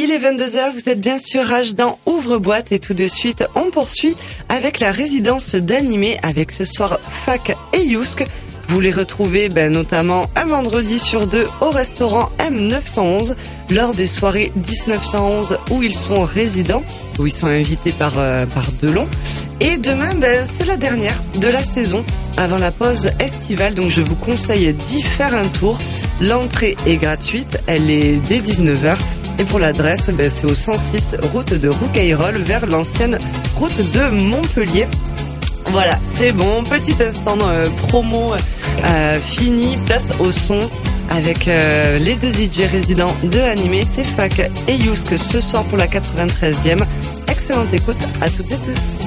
Il est 22h, vous êtes bien sûr Rage dans Ouvre-boîte et tout de suite on poursuit avec la résidence d'animé avec ce soir Fac et Yousk. Vous les retrouvez ben, notamment un vendredi sur deux au restaurant M911 lors des soirées 1911 où ils sont résidents, où ils sont invités par, euh, Delon. Et demain, ben, c'est la dernière de la saison avant la pause estivale, donc je vous conseille d'y faire un tour. L'entrée est gratuite, elle est dès 19h. Et pour l'adresse, ben, c'est au 106 route de Roucayrol vers l'ancienne route de Montpellier. Voilà, c'est bon, petit instant euh, promo euh, fini, place au son avec euh, les deux DJ résidents de Animé, c'est et Yousk ce soir pour la 93e. Excellente écoute à toutes et tous.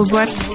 J'ouvre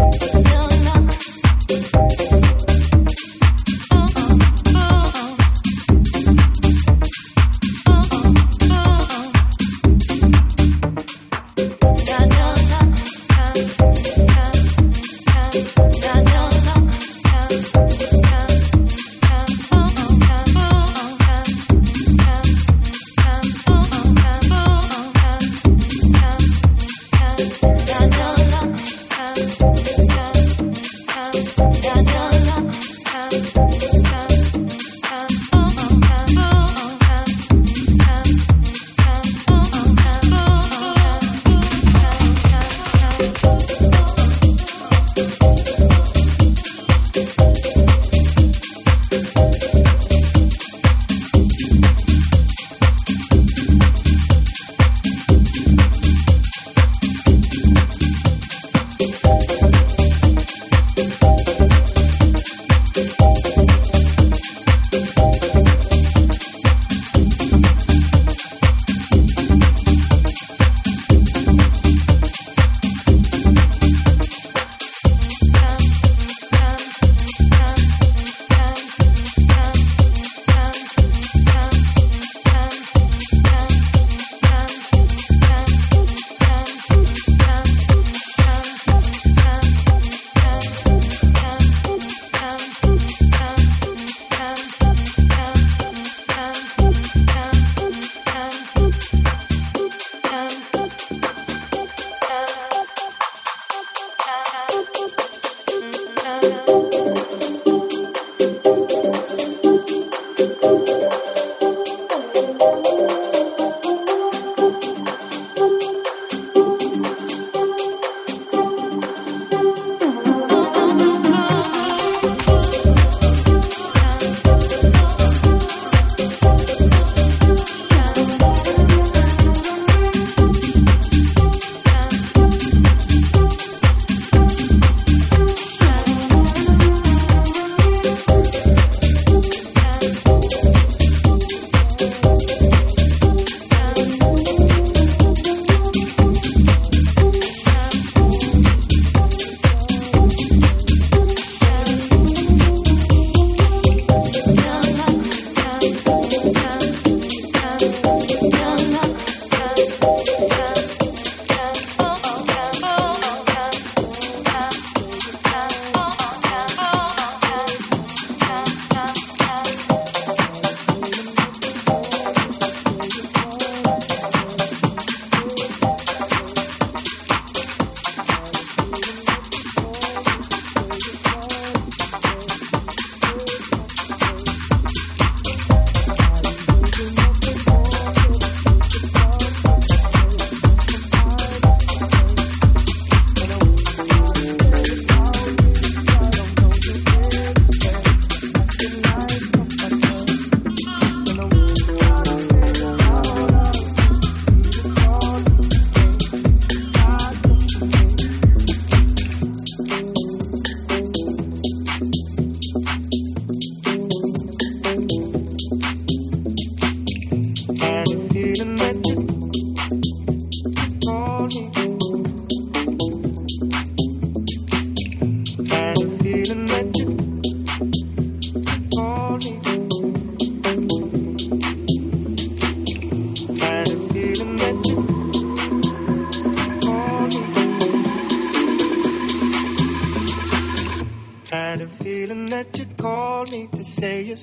Thank you.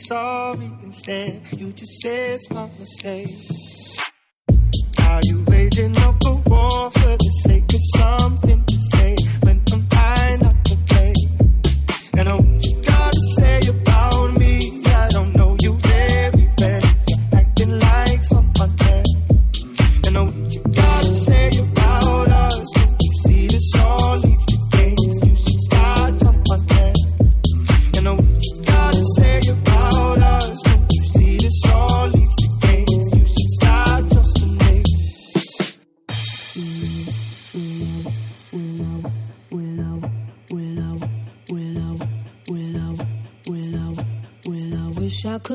sorry instead. You just say it's my mistake.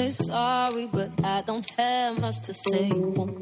say sorry, but I don't have much to say. Won't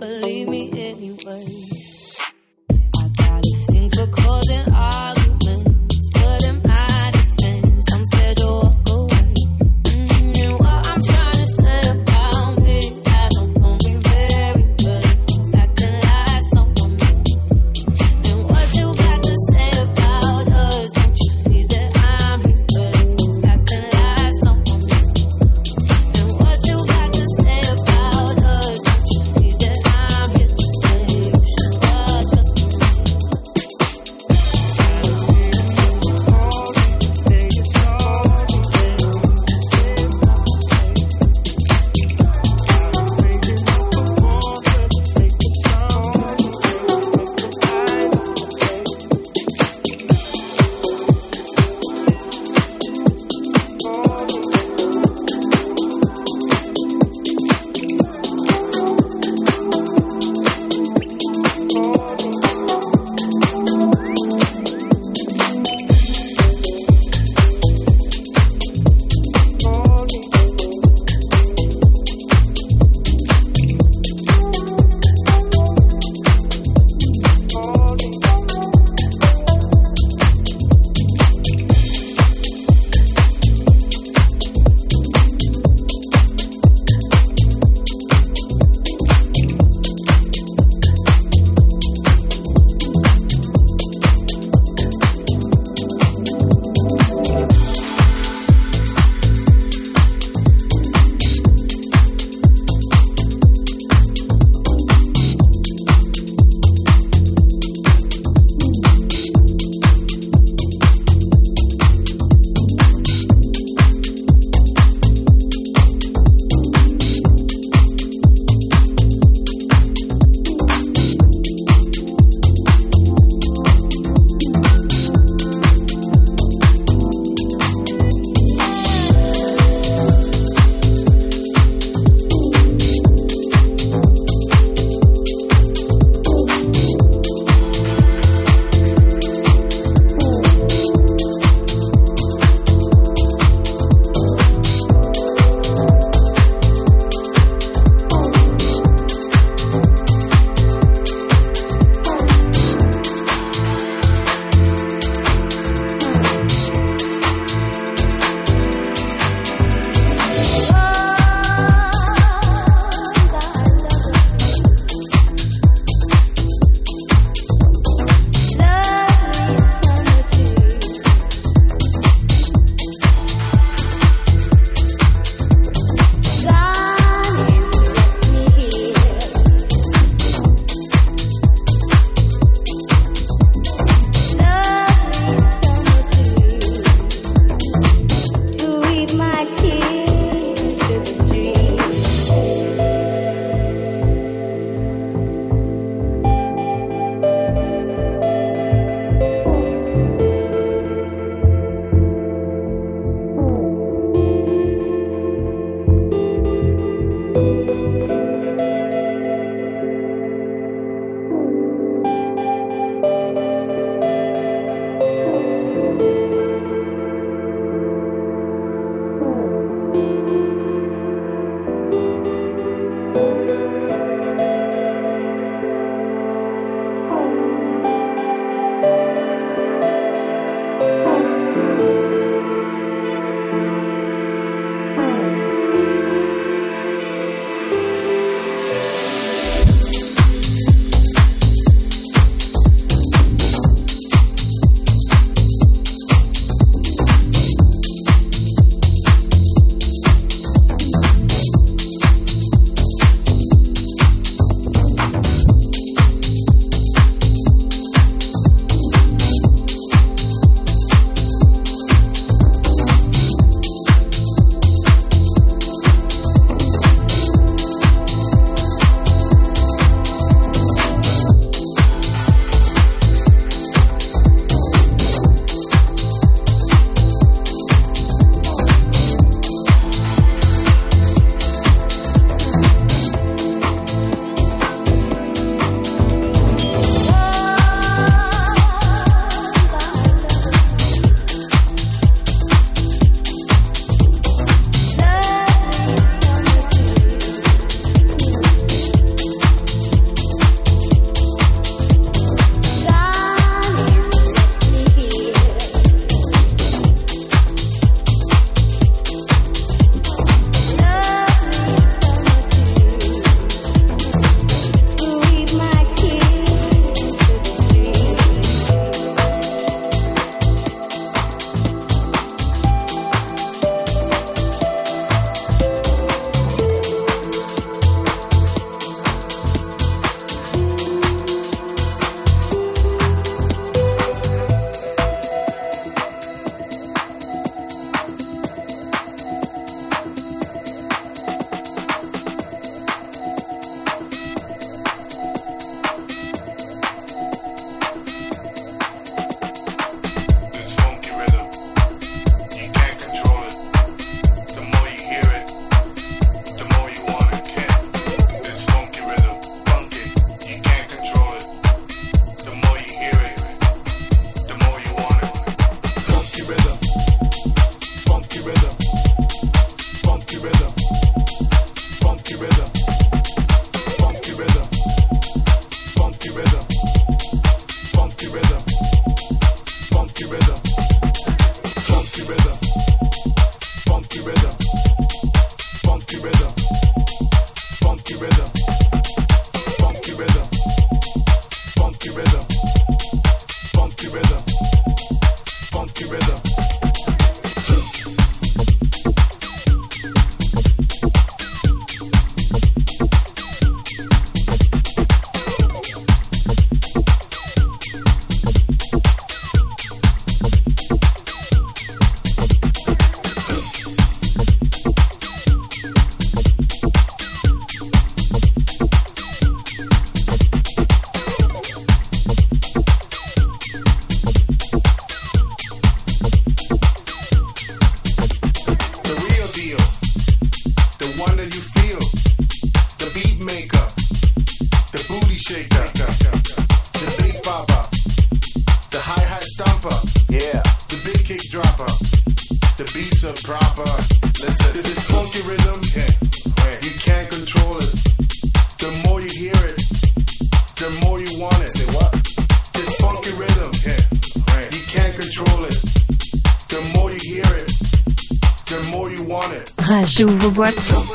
ты в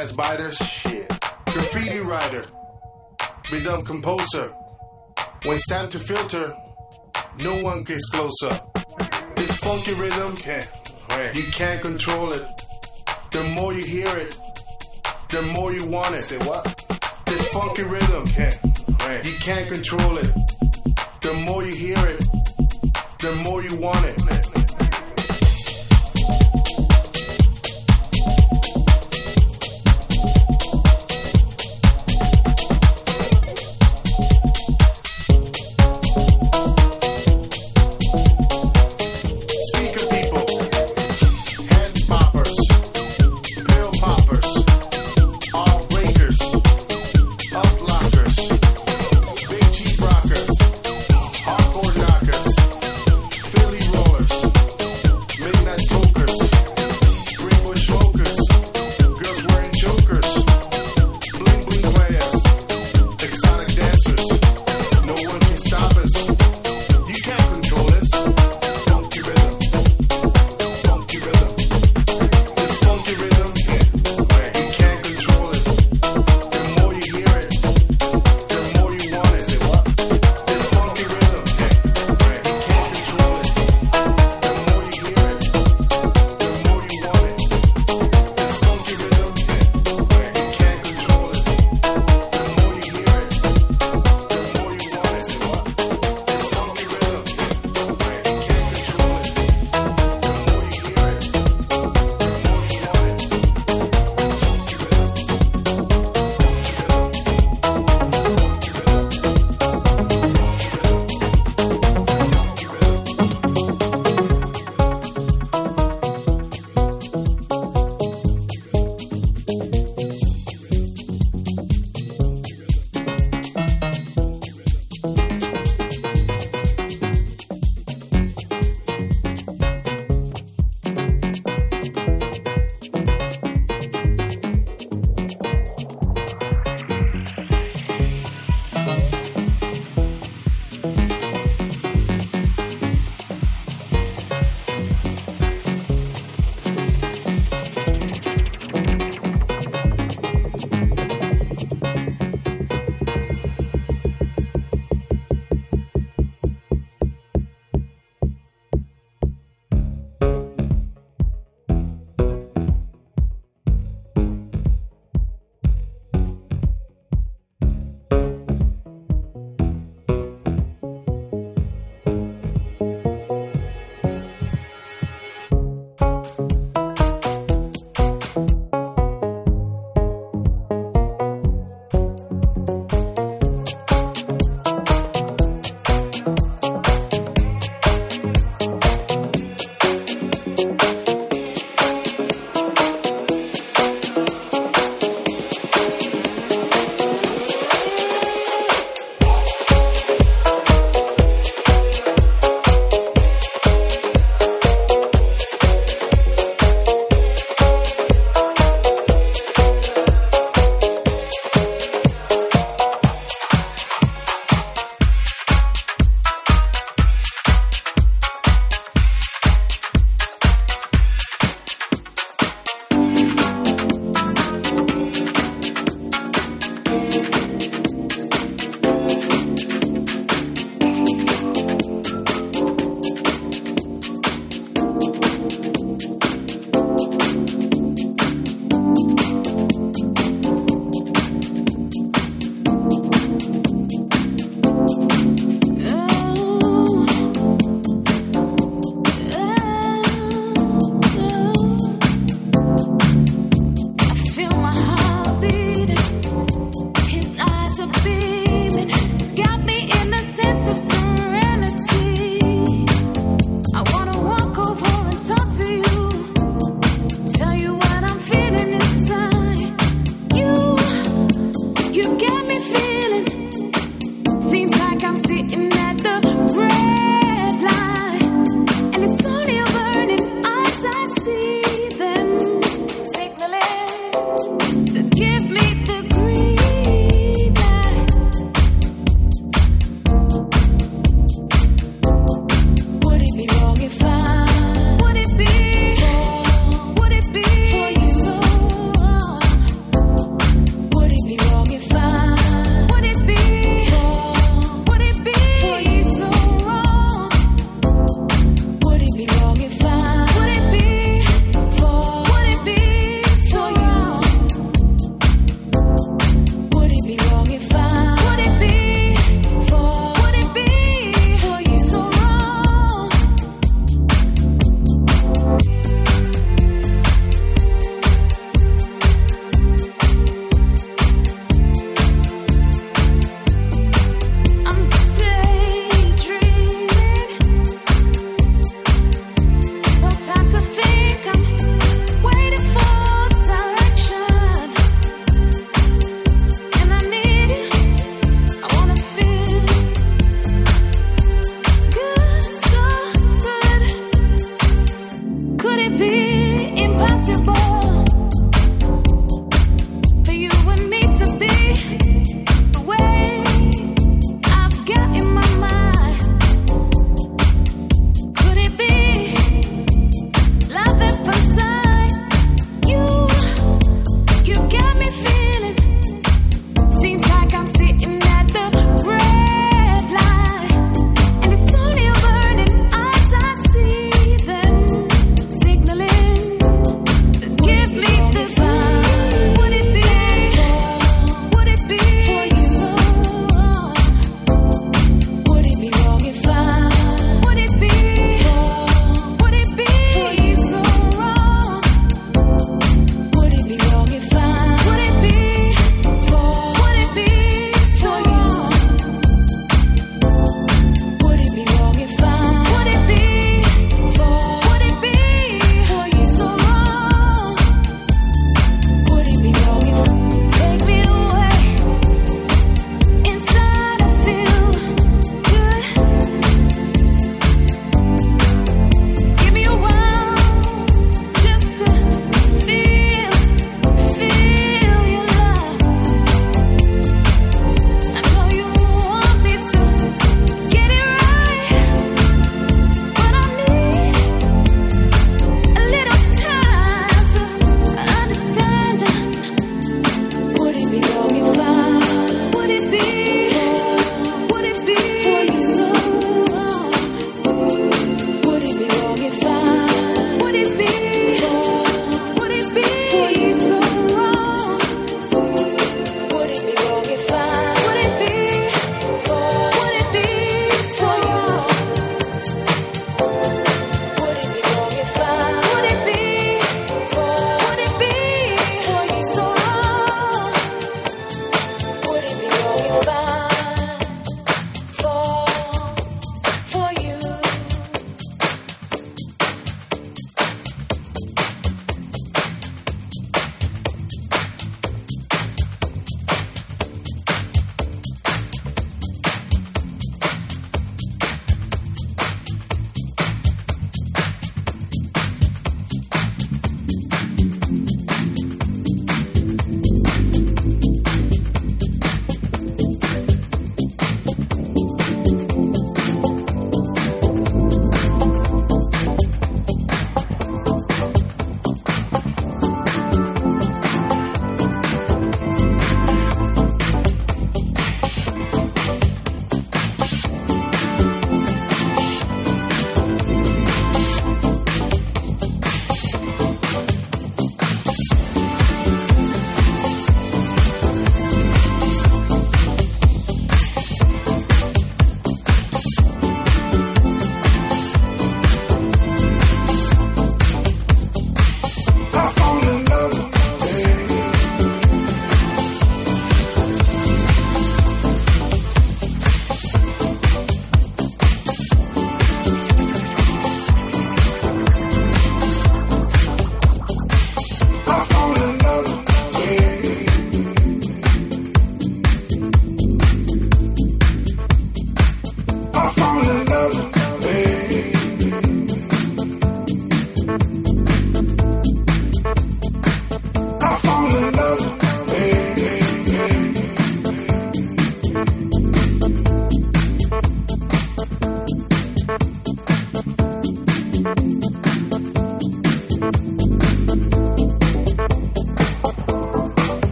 You whack ass biters. Shit. Graffiti writer. Rhythm composer. When it's time to filter, no one gets closer. This funky rhythm, you can't control it. The more you hear it, the more you want it. Say what? This funky rhythm, you can't control it. The more you hear it, the more you want it.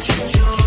Take your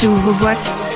Rage, ouvre-boîte.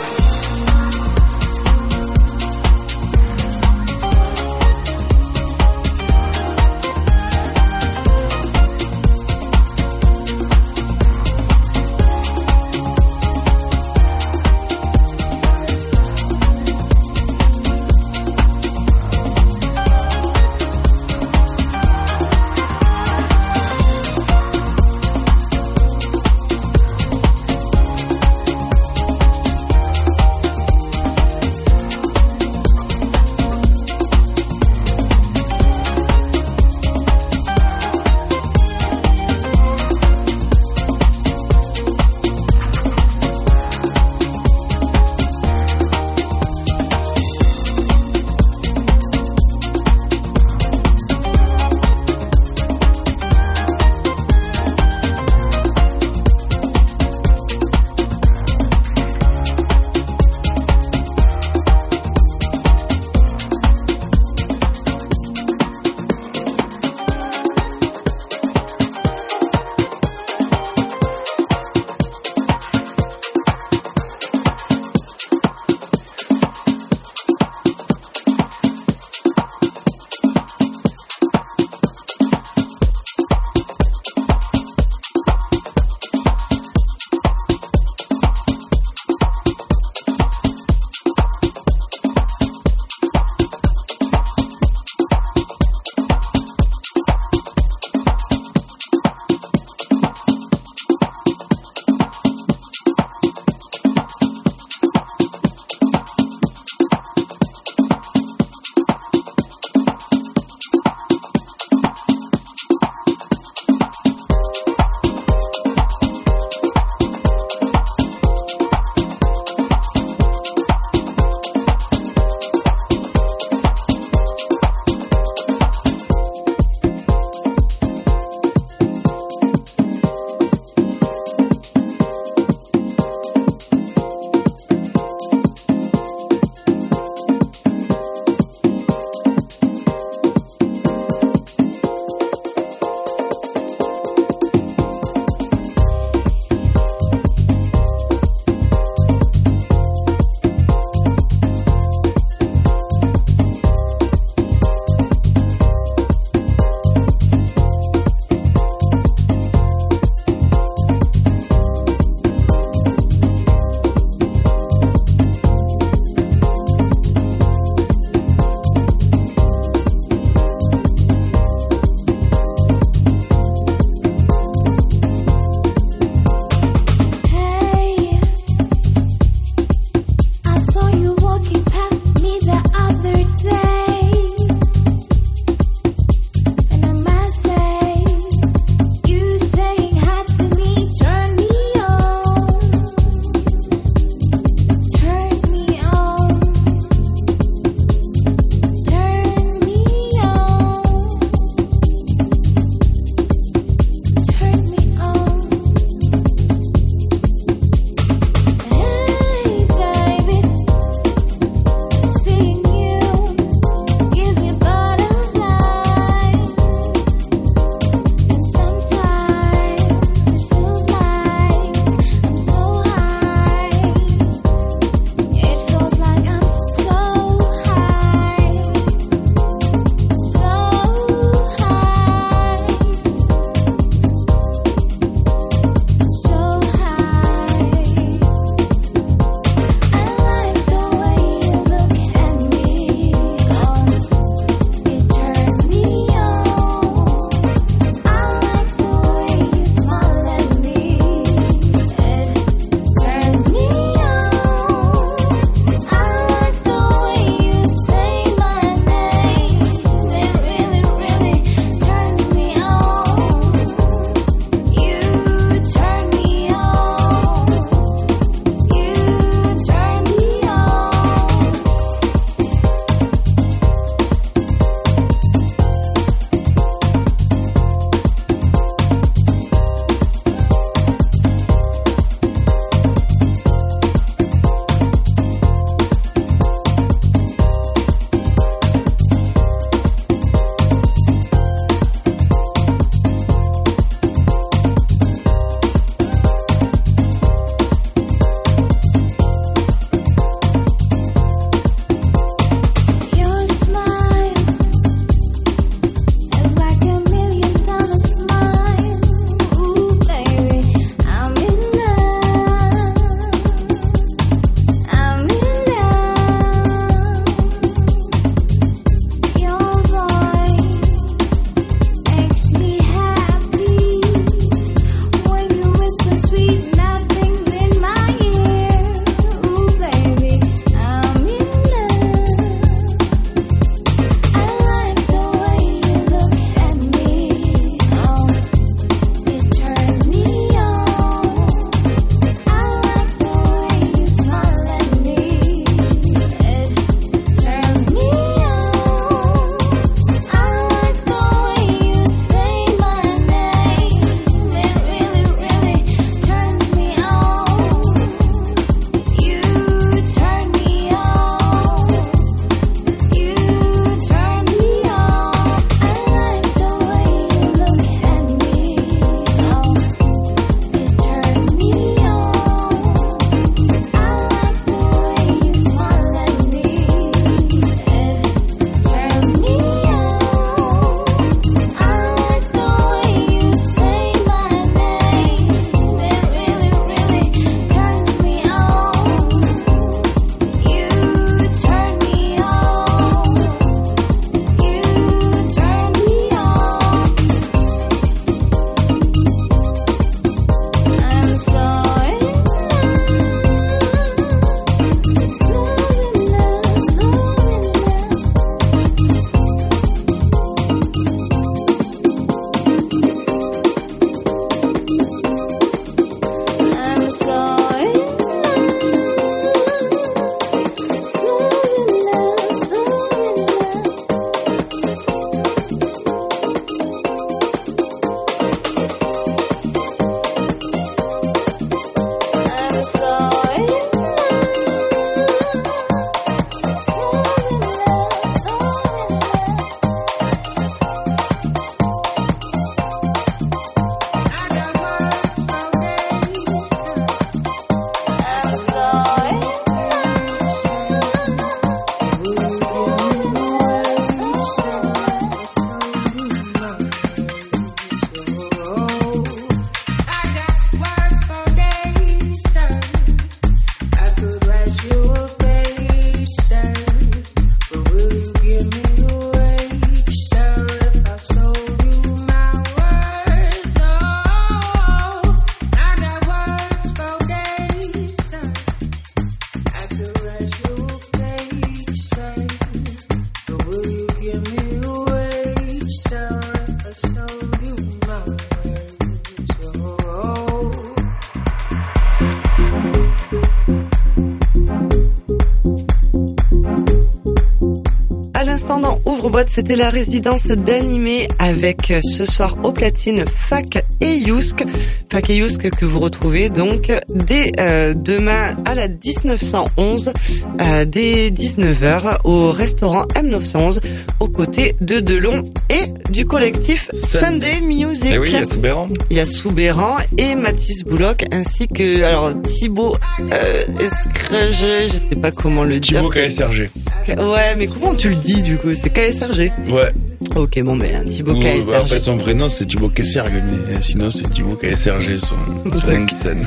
C'était la résidence d'animé avec euh, ce soir au platine Fac et Yousk. Fac et Yousk que vous retrouvez donc dès euh, demain à la 1911, euh, dès 19h au restaurant M911 aux côtés de Delon et du collectif Sunday Music. Et Eh oui, il y a Soubéran. Il y a Soubéran et Mathis Bouloc ainsi que alors Thibaut euh, Escrege, je sais pas comment le dire. Thibaut KSRG. Ouais, mais comment tu le dis du coup? C'est KSRG Ouais. Ok, bon, mais un Thibaut KSRG. bah, en fait, son vrai nom, c'est Thibaut Kesserg, mais sinon, c'est Thibaut KSRG, son, nom de scène.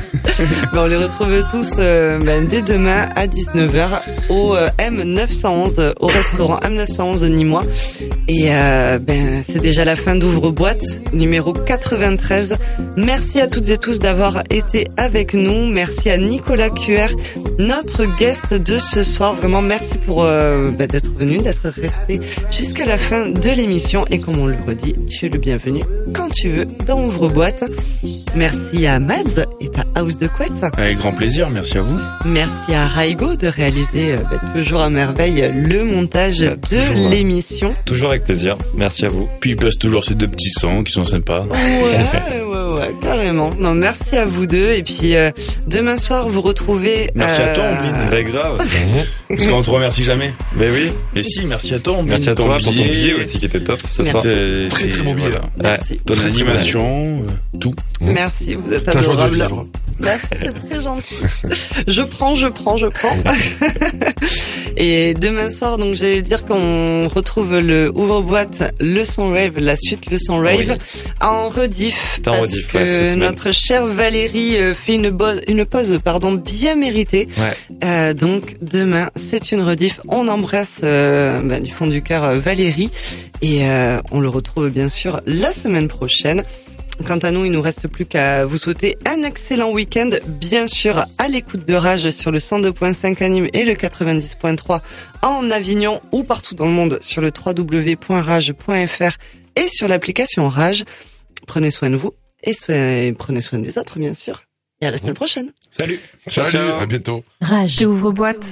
Ben, on les retrouve tous euh, ben, dès demain à 19h au euh, M911, euh, au restaurant M911 Nîmois. Et euh, ben, c'est déjà la fin d'ouvre-boîte, numéro 93. Merci à toutes et tous d'avoir été avec nous. Merci à Nicolas QR, notre guest de ce soir. Vraiment, merci pour euh, ben, d'être venu, d'être resté jusqu'à la fin de l'émission. Et comme on le redit, tu es le bienvenu quand tu veux dans Ouvre-boîte. Merci à Mads et ta house de couette. Avec grand plaisir, merci à vous. Merci à Raigo de réaliser euh, bah, toujours à merveille le montage de toujours, hein. l'émission. Toujours avec plaisir. Merci à vous. Puis il place toujours ces deux petits sons qui sont sympas. Ouais, ouais, ouais, carrément. Non, merci à vous deux. Et puis euh, demain soir, vous retrouvez. Merci à toi, euh, Ombline. Très grave. Parce qu'on te remercie jamais. Mais oui. Et si, merci à toi, Ombline. Merci à toi pour ton billet aussi qui était top ce Merci. soir. C'est- Très, très beau billet, voilà. Merci. Ton Très, très animation, euh, tout. Merci, vous êtes de adorable. vivre. Merci, c'est très gentil. Je prends, je prends, je prends. Et demain soir, donc j'allais dire qu'on retrouve le ouvre-boîte le son rave, la suite le son rave en rediff. C'est en parce rediff, que ouais, cette semaine. notre chère Valérie euh, fait une, bo- une pause, pardon, bien méritée. Ouais. Euh, donc demain, c'est une rediff. On embrasse euh, bah, du fond du cœur Valérie et euh, on le retrouve bien sûr la semaine prochaine. Quant à nous, il nous reste plus qu'à vous souhaiter un excellent week-end, bien sûr à l'écoute de Rage sur le 102.5 à Nîmes et le 90.3 en Avignon ou partout dans le monde sur le www.rage.fr et sur l'application Rage. Prenez soin de vous et soin- prenez soin des autres, bien sûr. Et à la semaine prochaine. Salut. Salut, ciao. à bientôt. Rage. Ouvre-boîte.